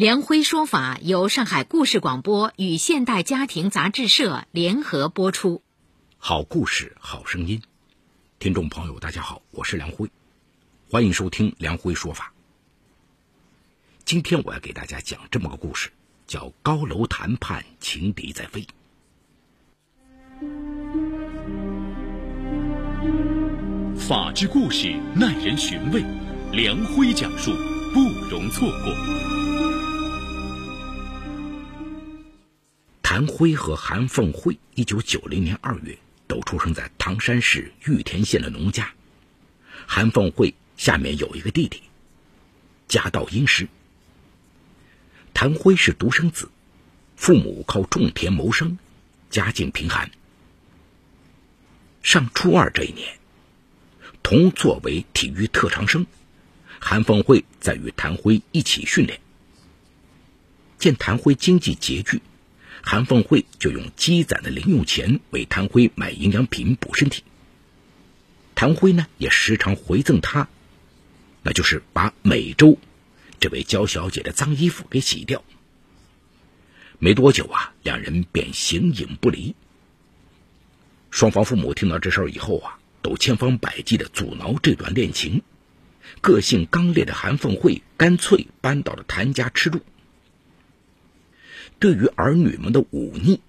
梁辉说法由上海故事广播与现代家庭杂志社联合播出。好故事，好声音。听众朋友，大家好，我是梁辉，欢迎收听梁辉说法。今天我要给大家讲这么个故事，叫《高楼谈判，情敌在飞》。法治故事耐人寻味，梁辉讲述不容错过。谭辉和韩凤慧，一九九零年二月都出生在唐山市玉田县的农家。韩凤慧下面有一个弟弟，家道殷实。谭辉是独生子，父母靠种田谋生，家境贫寒。上初二这一年，同作为体育特长生，韩凤慧在与谭辉一起训练。见谭辉经济拮据。韩凤慧就用积攒的零用钱为谭辉买营养品补身体。谭辉呢也时常回赠他，那就是把每周这位娇小姐的脏衣服给洗掉。没多久啊，两人便形影不离。双方父母听到这事儿以后啊，都千方百计的阻挠这段恋情。个性刚烈的韩凤慧干脆搬到了谭家吃住。对于儿女们的忤逆，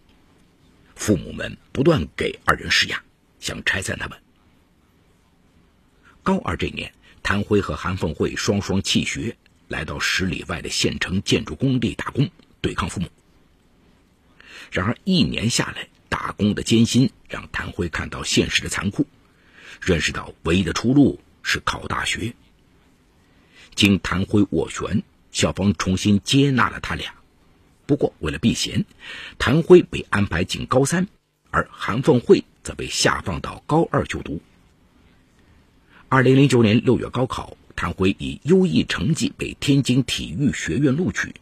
父母们不断给二人施压，想拆散他们。高二这年，谭辉和韩凤慧双双弃学，来到十里外的县城建筑工地打工，对抗父母。然而一年下来，打工的艰辛让谭辉看到现实的残酷，认识到唯一的出路是考大学。经谭辉斡旋，校方重新接纳了他俩。不过，为了避嫌，谭辉被安排进高三，而韩凤慧则被下放到高二就读。二零零九年六月高考，谭辉以优异成绩被天津体育学院录取。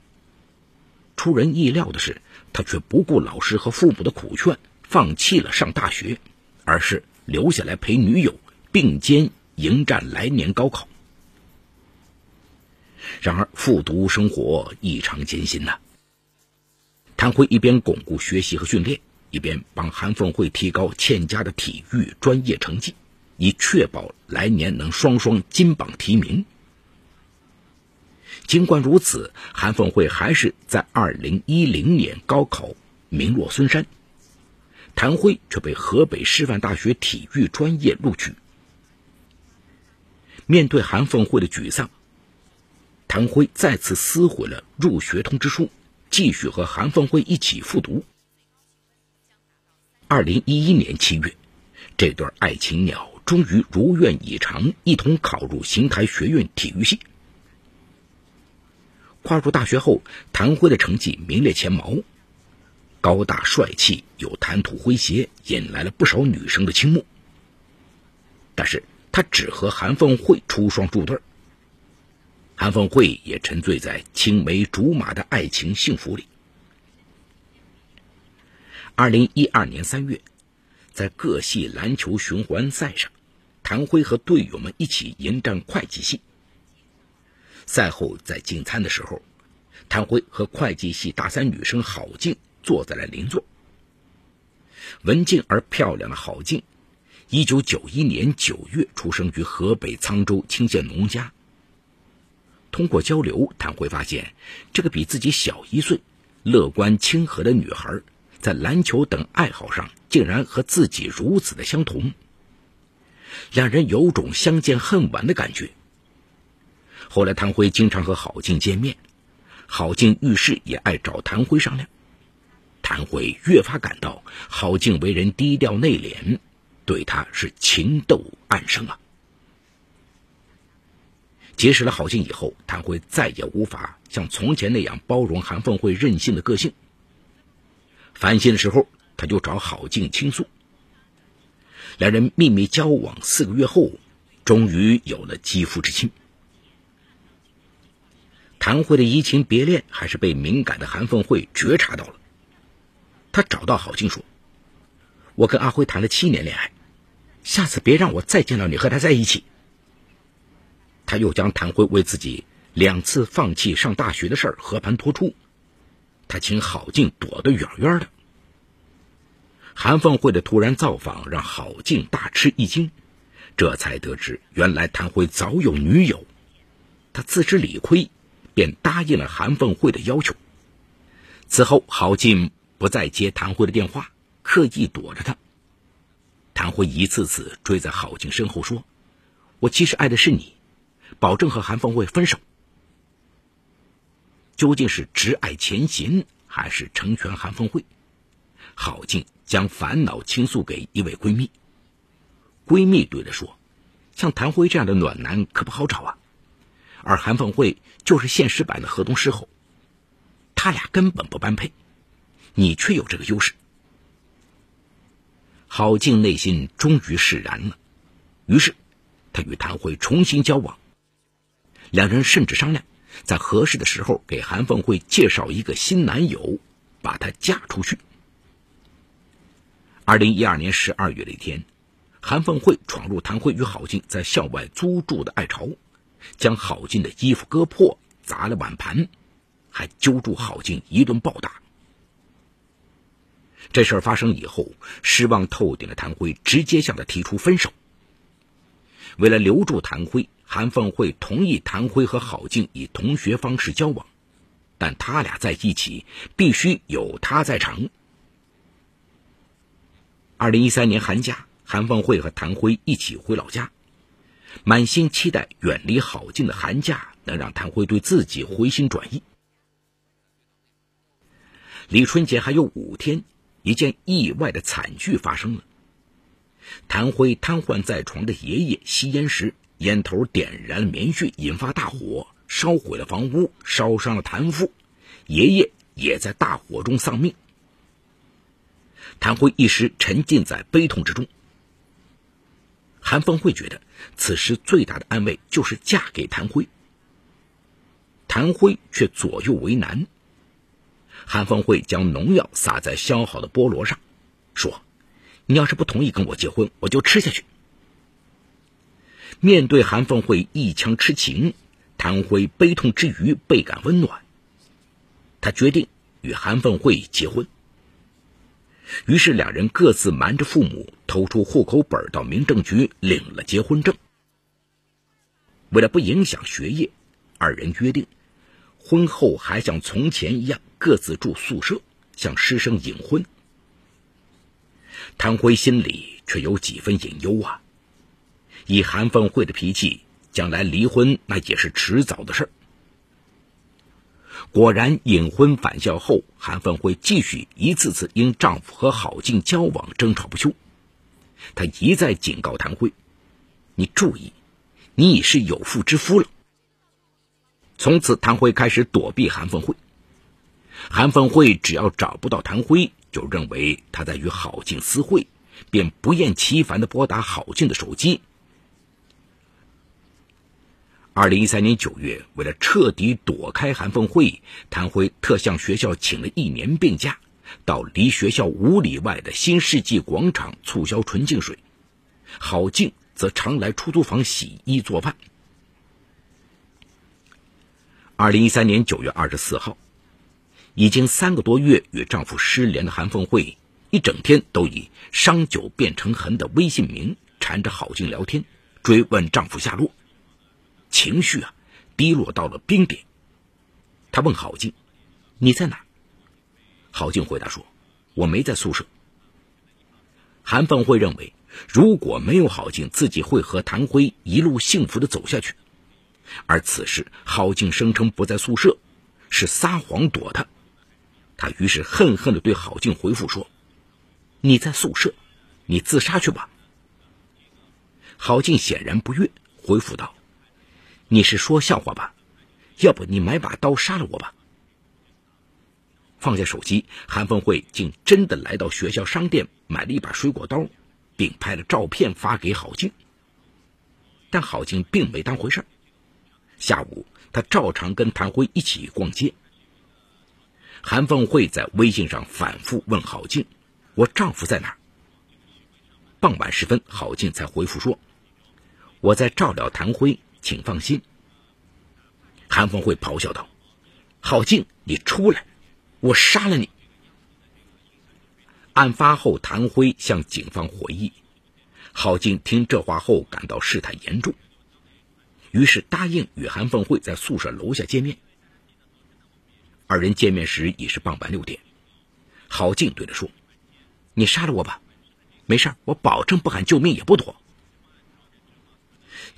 出人意料的是，他却不顾老师和父母的苦劝，放弃了上大学，而是留下来陪女友并肩迎战来年高考。然而，复读生活异常艰辛呐。谭辉一边巩固学习和训练，一边帮韩凤慧提高欠佳的体育专业成绩，以确保来年能双双金榜题名。尽管如此，韩凤慧还是在2010年高考名落孙山，谭辉却被河北师范大学体育专业录取。面对韩凤慧的沮丧，谭辉再次撕毁了入学通知书。继续和韩凤慧一起复读。二零一一年七月，这对爱情鸟终于如愿以偿，一同考入邢台学院体育系。跨入大学后，谭辉的成绩名列前茅，高大帅气，有谈吐诙谐，引来了不少女生的倾慕。但是他只和韩凤慧出双入对。韩凤慧也沉醉在青梅竹马的爱情幸福里。二零一二年三月，在各系篮球循环赛上，谭辉和队友们一起迎战会计系。赛后在进餐的时候，谭辉和会计系大三女生郝静坐在了邻座。文静而漂亮的郝静，一九九一年九月出生于河北沧州青县农家。通过交流，谭辉发现，这个比自己小一岁、乐观亲和的女孩，在篮球等爱好上竟然和自己如此的相同。两人有种相见恨晚的感觉。后来，谭辉经常和郝静见面，郝静遇事也爱找谭辉商量。谭辉越发感到郝静为人低调内敛，对他是情窦暗生啊。结识了郝静以后，谭辉再也无法像从前那样包容韩凤慧任性的个性。烦心的时候，他就找郝静倾诉。两人秘密交往四个月后，终于有了肌肤之亲。谭辉的移情别恋还是被敏感的韩凤慧觉察到了。他找到郝静说：“我跟阿辉谈了七年恋爱，下次别让我再见到你和他在一起。”他又将谭辉为自己两次放弃上大学的事儿和盘托出，他请郝静躲得远远的。韩凤慧的突然造访让郝静大吃一惊，这才得知原来谭辉早有女友，他自知理亏。便答应了韩凤慧的要求。此后，郝静不再接谭辉的电话，刻意躲着他。谭辉一次次追在郝静身后说：“我其实爱的是你，保证和韩凤慧分手。”究竟是执爱前行，还是成全韩凤慧？郝静将烦恼倾诉给一位闺蜜。闺蜜对她说：“像谭辉这样的暖男可不好找啊。”而韩凤慧就是现实版的河东狮吼，他俩根本不般配，你却有这个优势。郝静内心终于释然了，于是她与谭辉重新交往，两人甚至商量在合适的时候给韩凤慧介绍一个新男友，把她嫁出去。二零一二年十二月的一天，韩凤慧闯入谭辉与郝静在校外租住的爱巢。将郝静的衣服割破，砸了碗盘，还揪住郝静一顿暴打。这事儿发生以后，失望透顶的谭辉直接向他提出分手。为了留住谭辉，韩凤慧同意谭辉和郝静以同学方式交往，但他俩在一起必须有他在场。二零一三年寒假，韩凤慧和谭辉一起回老家。满心期待远离郝静的寒假能让谭辉对自己回心转意。离春节还有五天，一件意外的惨剧发生了。谭辉瘫痪在床的爷爷吸烟时，烟头点燃了棉絮，引发大火，烧毁了房屋，烧伤了谭父，爷爷也在大火中丧命。谭辉一时沉浸在悲痛之中。韩凤慧觉得，此时最大的安慰就是嫁给谭辉。谭辉却左右为难。韩凤慧将农药撒在削好的菠萝上，说：“你要是不同意跟我结婚，我就吃下去。”面对韩凤慧一腔痴情，谭辉悲痛之余倍感温暖。他决定与韩凤慧结婚。于是，两人各自瞒着父母，偷出户口本到民政局领了结婚证。为了不影响学业，二人约定，婚后还像从前一样各自住宿舍，向师生隐婚。谭辉心里却有几分隐忧啊！以韩凤慧的脾气，将来离婚那也是迟早的事儿。果然，隐婚返校后，韩凤慧继续一次次因丈夫和郝静交往争吵不休。她一再警告谭辉：“你注意，你已是有妇之夫了。”从此，谭辉开始躲避韩凤慧。韩凤慧只要找不到谭辉，就认为他在与郝静私会，便不厌其烦的拨打郝静的手机。二零一三年九月，为了彻底躲开韩凤慧，谭辉特向学校请了一年病假，到离学校五里外的新世纪广场促销纯净水。郝静则常来出租房洗衣做饭。二零一三年九月二十四号，已经三个多月与丈夫失联的韩凤慧，一整天都以“伤久变成痕”的微信名缠着郝静聊天，追问丈夫下落。情绪啊，低落到了冰点。他问郝静：“你在哪？”郝静回答说：“我没在宿舍。”韩凤慧认为，如果没有郝静，自己会和谭辉一路幸福的走下去。而此时，郝静声称不在宿舍，是撒谎躲他。他于是恨恨的对郝静回复说：“你在宿舍，你自杀去吧。”郝静显然不悦，回复道。你是说笑话吧？要不你买把刀杀了我吧？放下手机，韩凤慧竟真的来到学校商店买了一把水果刀，并拍了照片发给郝静。但郝静并没当回事下午，他照常跟谭辉一起逛街。韩凤慧在微信上反复问郝静：“我丈夫在哪？”傍晚时分，郝静才回复说：“我在照料谭辉，请放心。”韩凤慧咆哮道：“郝静，你出来！我杀了你！”案发后，谭辉向警方回忆，郝静听这话后感到事态严重，于是答应与韩凤慧在宿舍楼下见面。二人见面时已是傍晚六点，郝静对他说：“你杀了我吧，没事我保证不喊救命也不躲。”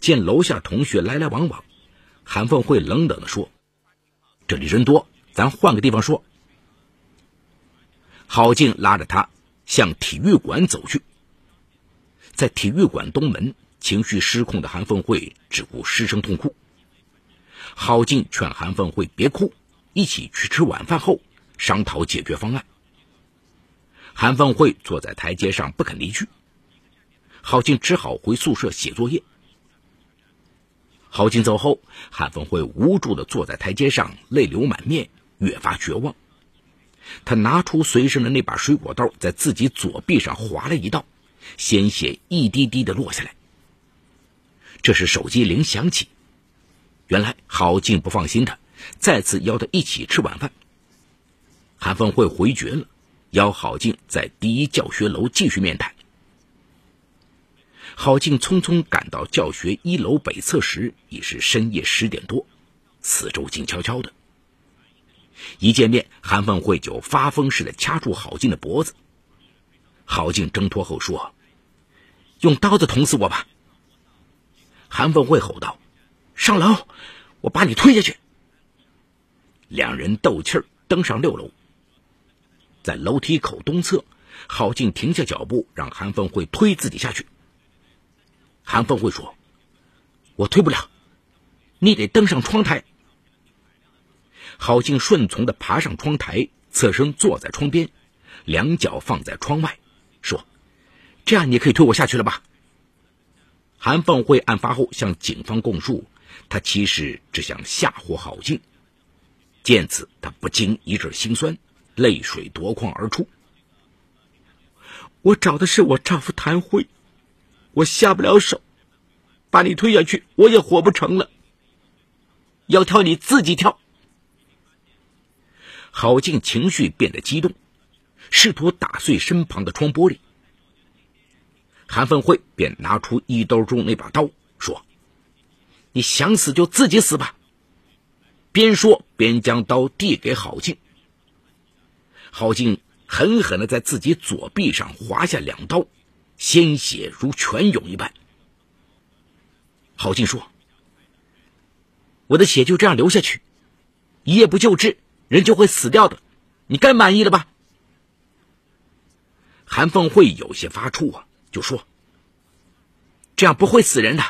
见楼下同学来来往往。韩凤慧冷冷地说：“这里人多，咱换个地方说。”郝静拉着他向体育馆走去。在体育馆东门，情绪失控的韩凤慧只顾失声痛哭。郝静劝韩凤慧别哭，一起去吃晚饭后商讨解决方案。韩凤慧坐在台阶上不肯离去，郝静只好回宿舍写作业。郝静走后，韩凤慧无助地坐在台阶上，泪流满面，越发绝望。他拿出随身的那把水果刀，在自己左臂上划了一道，鲜血一滴滴地落下来。这时手机铃响起，原来郝静不放心他，再次邀他一起吃晚饭。韩凤会回绝了，邀郝静在第一教学楼继续面谈。郝静匆匆赶到教学一楼北侧时，已是深夜十点多，四周静悄悄的。一见面，韩凤会就发疯似的掐住郝静的脖子。郝静挣脱后说：“用刀子捅死我吧！”韩凤会吼道：“上楼，我把你推下去！”两人斗气儿登上六楼，在楼梯口东侧，郝静停下脚步，让韩凤会推自己下去。韩凤会说：“我推不了，你得登上窗台。”郝静顺从的爬上窗台，侧身坐在窗边，两脚放在窗外，说：“这样你可以推我下去了吧？”韩凤会案发后向警方供述，他其实只想吓唬郝静。见此，他不禁一阵心酸，泪水夺眶而出。我找的是我丈夫谭辉。我下不了手，把你推下去，我也活不成了。要跳你自己跳。郝静情绪变得激动，试图打碎身旁的窗玻璃。韩凤慧便拿出衣兜中那把刀，说：“你想死就自己死吧。”边说边将刀递给郝静。郝静狠狠的在自己左臂上划下两刀。鲜血如泉涌一般。郝静说：“我的血就这样流下去，一夜不救治，人就会死掉的。你该满意了吧？”韩凤慧有些发怵啊，就说：“这样不会死人的，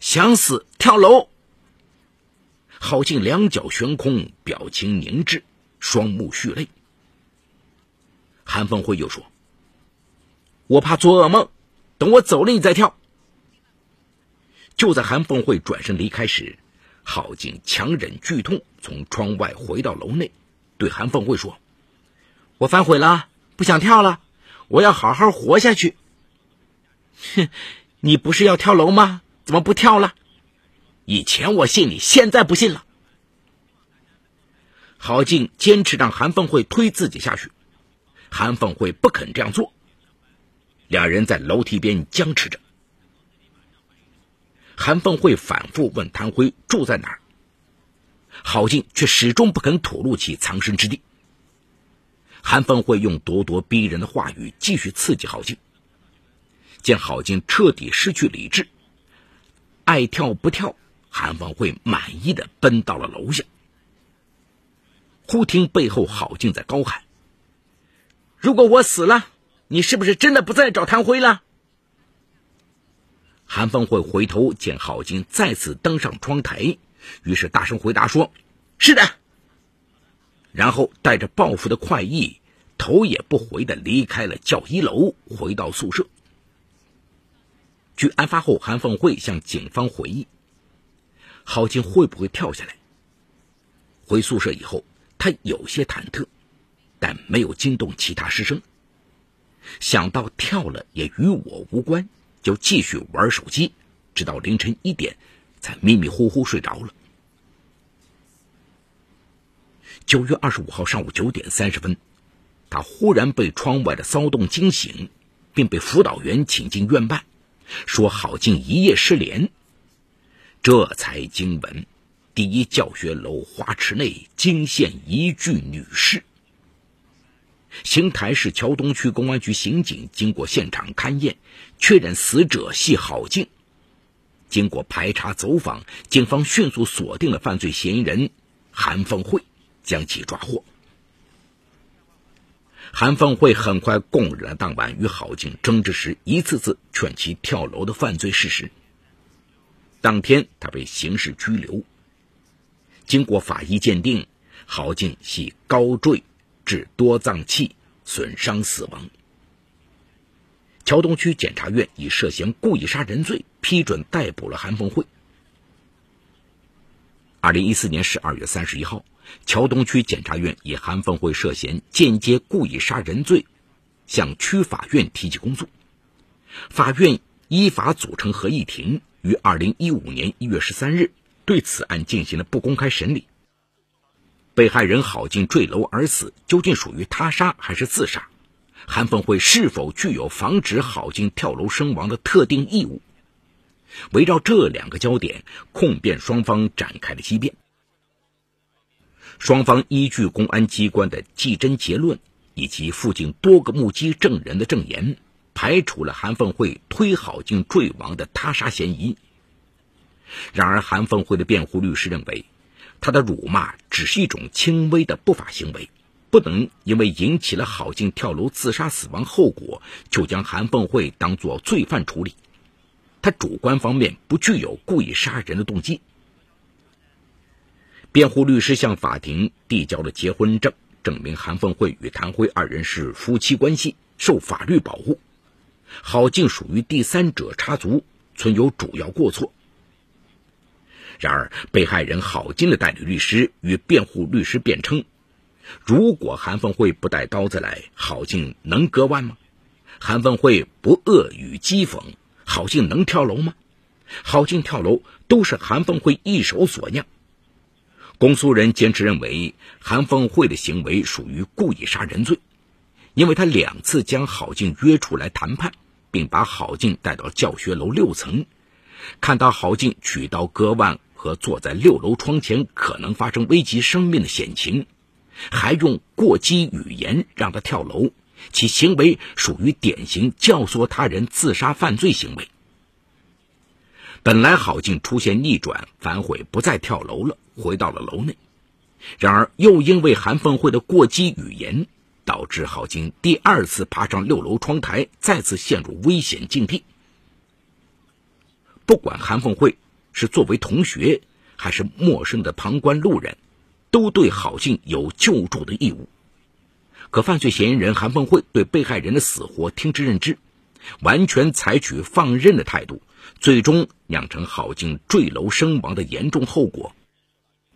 想死跳楼。”郝静两脚悬空，表情凝滞，双目蓄泪。韩凤慧又说。我怕做噩梦，等我走了你再跳。就在韩凤慧转身离开时，郝静强忍剧痛从窗外回到楼内，对韩凤慧说：“我反悔了，不想跳了，我要好好活下去。”哼，你不是要跳楼吗？怎么不跳了？以前我信你，现在不信了。郝静坚持让韩凤慧推自己下去，韩凤慧不肯这样做。两人在楼梯边僵持着。韩凤慧反复问谭辉住在哪儿，郝静却始终不肯吐露其藏身之地。韩凤慧用咄咄逼人的话语继续刺激郝静。见郝静彻底失去理智，爱跳不跳，韩凤慧满意的奔到了楼下。忽听背后郝静在高喊：“如果我死了！”你是不是真的不再找谭辉了？韩凤慧回头见郝静再次登上窗台，于是大声回答说：“是的。”然后带着报复的快意，头也不回的离开了教一楼，回到宿舍。据案发后韩凤慧向警方回忆，郝静会不会跳下来？回宿舍以后，他有些忐忑，但没有惊动其他师生。想到跳了也与我无关，就继续玩手机，直到凌晨一点，才迷迷糊糊睡着了。九月二十五号上午九点三十分，他忽然被窗外的骚动惊醒，并被辅导员请进院办，说郝静一夜失联。这才惊闻，第一教学楼花池内惊现一具女尸。邢台市桥东区公安局刑警经过现场勘验，确认死者系郝静。经过排查走访，警方迅速锁定了犯罪嫌疑人韩凤慧。将其抓获。韩凤慧很快供认了当晚与郝静争执时一次次劝其跳楼的犯罪事实。当天，他被刑事拘留。经过法医鉴定，郝静系高坠致多脏器损伤死亡。桥东区检察院以涉嫌故意杀人罪批准逮捕了韩凤慧。二零一四年十二月三十一号。桥东区检察院以韩凤慧涉嫌间接故意杀人罪，向区法院提起公诉。法院依法组成合议庭，于二零一五年一月十三日对此案进行了不公开审理。被害人郝静坠楼而死，究竟属于他杀还是自杀？韩凤慧是否具有防止郝静跳楼身亡的特定义务？围绕这两个焦点，控辩双方展开了激辩。双方依据公安机关的技侦结论以及附近多个目击证人的证言，排除了韩凤慧推郝静坠亡的他杀嫌疑。然而，韩凤慧的辩护律师认为，他的辱骂只是一种轻微的不法行为，不能因为引起了郝静跳楼自杀死亡后果，就将韩凤慧当作罪犯处理。他主观方面不具有故意杀人的动机。辩护律师向法庭递交了结婚证，证明韩凤慧与谭辉二人是夫妻关系，受法律保护。郝静属于第三者插足，存有主要过错。然而，被害人郝静的代理律师与辩护律师辩称：如果韩凤慧不带刀子来，郝静能割腕吗？韩凤慧不恶语讥讽，郝静能跳楼吗？郝静跳楼都是韩凤慧一手所酿。公诉人坚持认为，韩凤慧的行为属于故意杀人罪，因为他两次将郝静约出来谈判，并把郝静带到教学楼六层，看到郝静举刀割腕和坐在六楼窗前可能发生危及生命的险情，还用过激语言让他跳楼，其行为属于典型教唆他人自杀犯罪行为。本来郝静出现逆转，反悔不再跳楼了，回到了楼内。然而又因为韩凤慧的过激语言，导致郝静第二次爬上六楼窗台，再次陷入危险境地。不管韩凤慧是作为同学，还是陌生的旁观路人，都对郝静有救助的义务。可犯罪嫌疑人韩凤慧对被害人的死活听之任之，完全采取放任的态度。最终酿成郝静坠楼身亡的严重后果，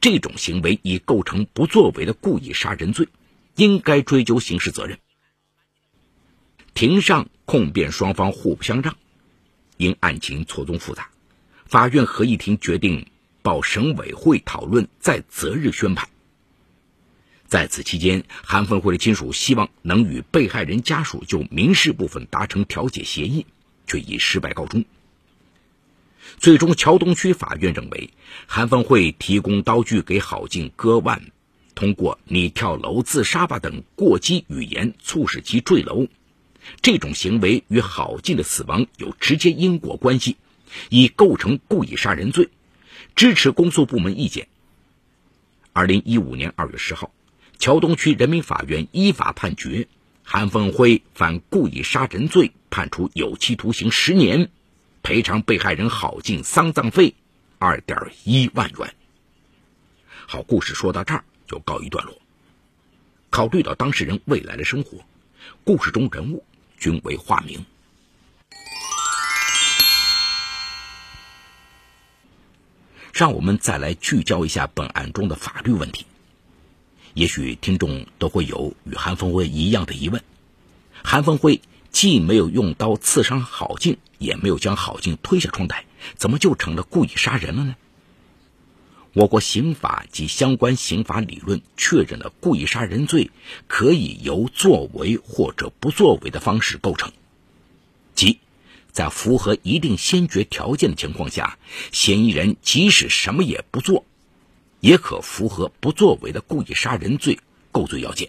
这种行为已构成不作为的故意杀人罪，应该追究刑事责任。庭上控辩双方互不相让，因案情错综复杂，法院合议庭决定报省委会讨论，再择日宣判。在此期间，韩凤会的亲属希望能与被害人家属就民事部分达成调解协议，却以失败告终。最终，桥东区法院认为，韩凤会提供刀具给郝静割腕，通过“你跳楼自杀吧”等过激语言促使其坠楼，这种行为与郝静的死亡有直接因果关系，已构成故意杀人罪，支持公诉部门意见。二零一五年二月十号，桥东区人民法院依法判决韩凤辉犯故意杀人罪，判处有期徒刑十年。赔偿被害人郝静丧葬费二点一万元。好，故事说到这儿就告一段落。考虑到当事人未来的生活，故事中人物均为化名。让我们再来聚焦一下本案中的法律问题。也许听众都会有与韩凤辉一样的疑问：韩凤辉既没有用刀刺伤郝静，也没有将郝静推下窗台，怎么就成了故意杀人了呢？我国刑法及相关刑法理论确认了故意杀人罪可以由作为或者不作为的方式构成，即。在符合一定先决条件的情况下，嫌疑人即使什么也不做，也可符合不作为的故意杀人罪构罪要件。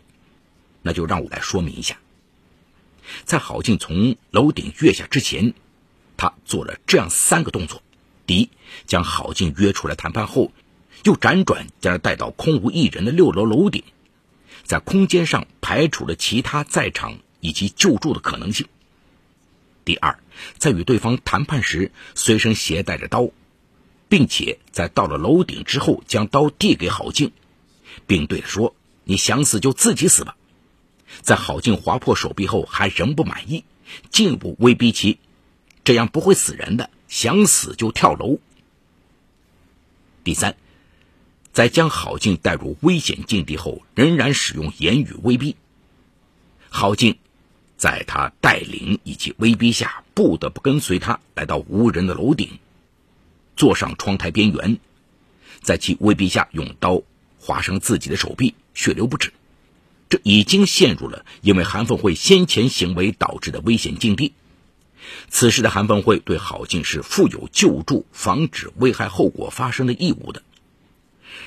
那就让我来说明一下，在郝静从楼顶跃下之前，他做了这样三个动作：第一，将郝静约出来谈判后，又辗转将他带到空无一人的六楼楼顶，在空间上排除了其他在场以及救助的可能性。第二，在与对方谈判时，随身携带着刀，并且在到了楼顶之后，将刀递给郝静，并对他说：“你想死就自己死吧。”在郝静划破手臂后，还仍不满意，进一步威逼其：“这样不会死人的，想死就跳楼。”第三，在将郝静带入危险境地后，仍然使用言语威逼郝静。在他带领以及威逼下，不得不跟随他来到无人的楼顶，坐上窗台边缘，在其威逼下用刀划伤自己的手臂，血流不止。这已经陷入了因为韩凤慧先前行为导致的危险境地。此时的韩凤慧对郝静是负有救助、防止危害后果发生的义务的。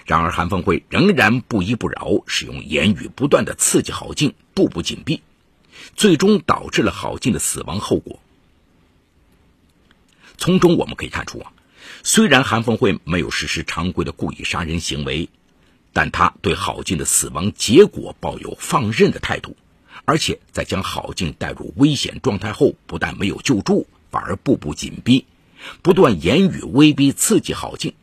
然而，韩凤慧仍然不依不饶，使用言语不断的刺激郝静，步步紧逼。最终导致了郝静的死亡后果。从中我们可以看出啊，虽然韩凤慧没有实施常规的故意杀人行为，但他对郝静的死亡结果抱有放任的态度，而且在将郝静带入危险状态后，不但没有救助，反而步步紧逼，不断言语威逼刺激郝静。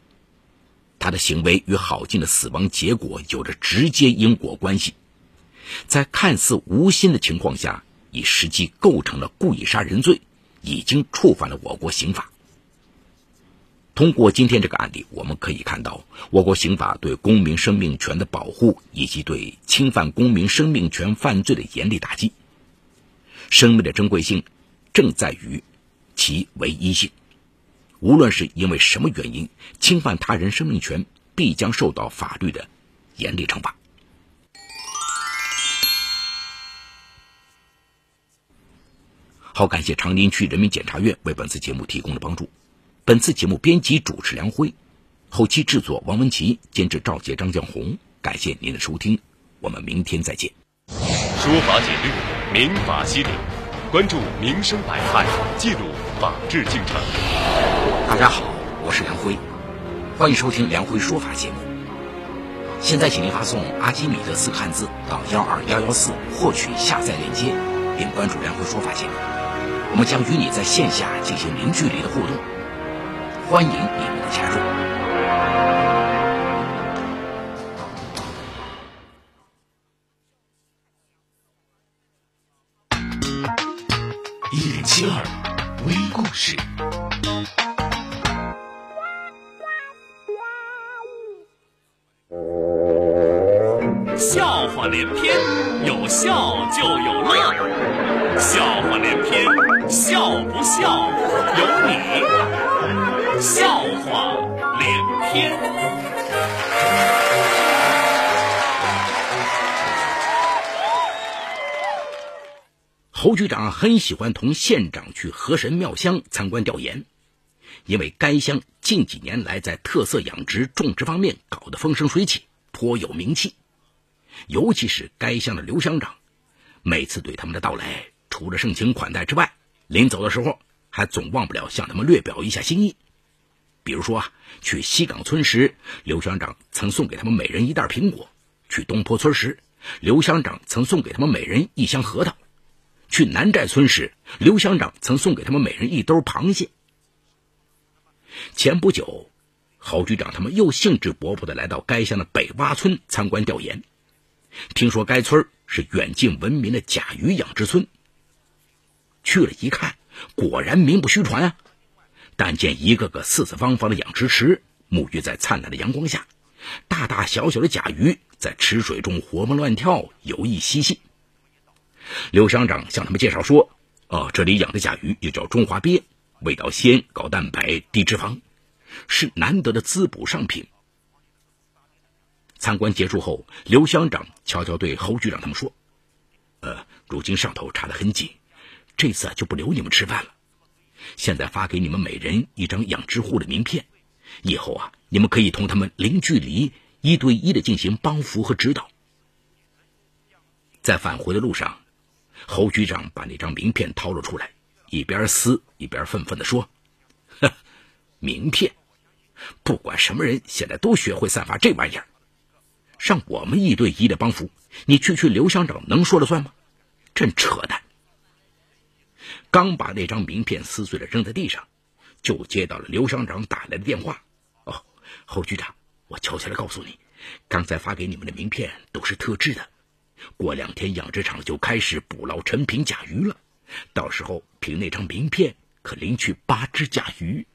他的行为与郝静的死亡结果有着直接因果关系。在看似无心的情况下，已实际构成了故意杀人罪，已经触犯了我国刑法。通过今天这个案例，我们可以看到，我国刑法对公民生命权的保护，以及对侵犯公民生命权犯罪的严厉打击。生命的珍贵性，正在于其唯一性。无论是因为什么原因侵犯他人生命权，必将受到法律的严厉惩罚。好，感谢长宁区人民检察院为本次节目提供的帮助。本次节目编辑主持梁辉，后期制作王文琪，监制赵杰、张江红。感谢您的收听，我们明天再见。说法解律，民法析理，关注民生百态，记录法治进程。大家好，我是梁辉，欢迎收听梁辉说法节目。现在，请您发送“阿基米德”四个汉字到幺二幺幺四，获取下载链接，并关注梁辉说法节目。我们将与你在线下进行零距离的互动，欢迎你们的加入。连篇，有笑就有乐，笑话连篇。笑不笑由你，笑话连篇。侯局长很喜欢同县长去河神庙乡参观调研，因为该乡近几年来在特色养殖种植方面搞得风生水起，颇有名气。尤其是该乡的刘乡长，每次对他们的到来，除了盛情款待之外，临走的时候，还总忘不了向他们略表一下心意。比如说啊，去西岗村时，刘乡长曾送给他们每人一袋苹果；去东坡村时，刘乡长曾送给他们每人一箱核桃；去南寨村时，刘乡长曾送给他们每人一兜螃蟹。前不久，侯局长他们又兴致勃勃地来到该乡的北洼村参观调研。听说该村是远近闻名的甲鱼养殖村。去了一看，果然名不虚传啊！但见一个个四四方方的养殖池，沐浴在灿烂的阳光下，大大小小的甲鱼在池水中活蹦乱跳，游弋嬉戏。刘乡长向他们介绍说：“哦，这里养的甲鱼也叫中华鳖，味道鲜，高蛋白，低脂肪，是难得的滋补上品。”参观结束后，刘乡长悄悄对侯局长他们说：“呃，如今上头查得很紧，这次就不留你们吃饭了。现在发给你们每人一张养殖户的名片，以后啊，你们可以同他们零距离、一对一的进行帮扶和指导。”在返回的路上，侯局长把那张名片掏了出来，一边撕一边愤愤地说：“哼，名片，不管什么人，现在都学会散发这玩意儿。”让我们一对一的帮扶，你区区刘乡长能说了算吗？真扯淡！刚把那张名片撕碎了扔在地上，就接到了刘乡长打来的电话。哦，侯局长，我悄悄的告诉你，刚才发给你们的名片都是特制的，过两天养殖场就开始捕捞成品甲鱼了，到时候凭那张名片可领取八只甲鱼。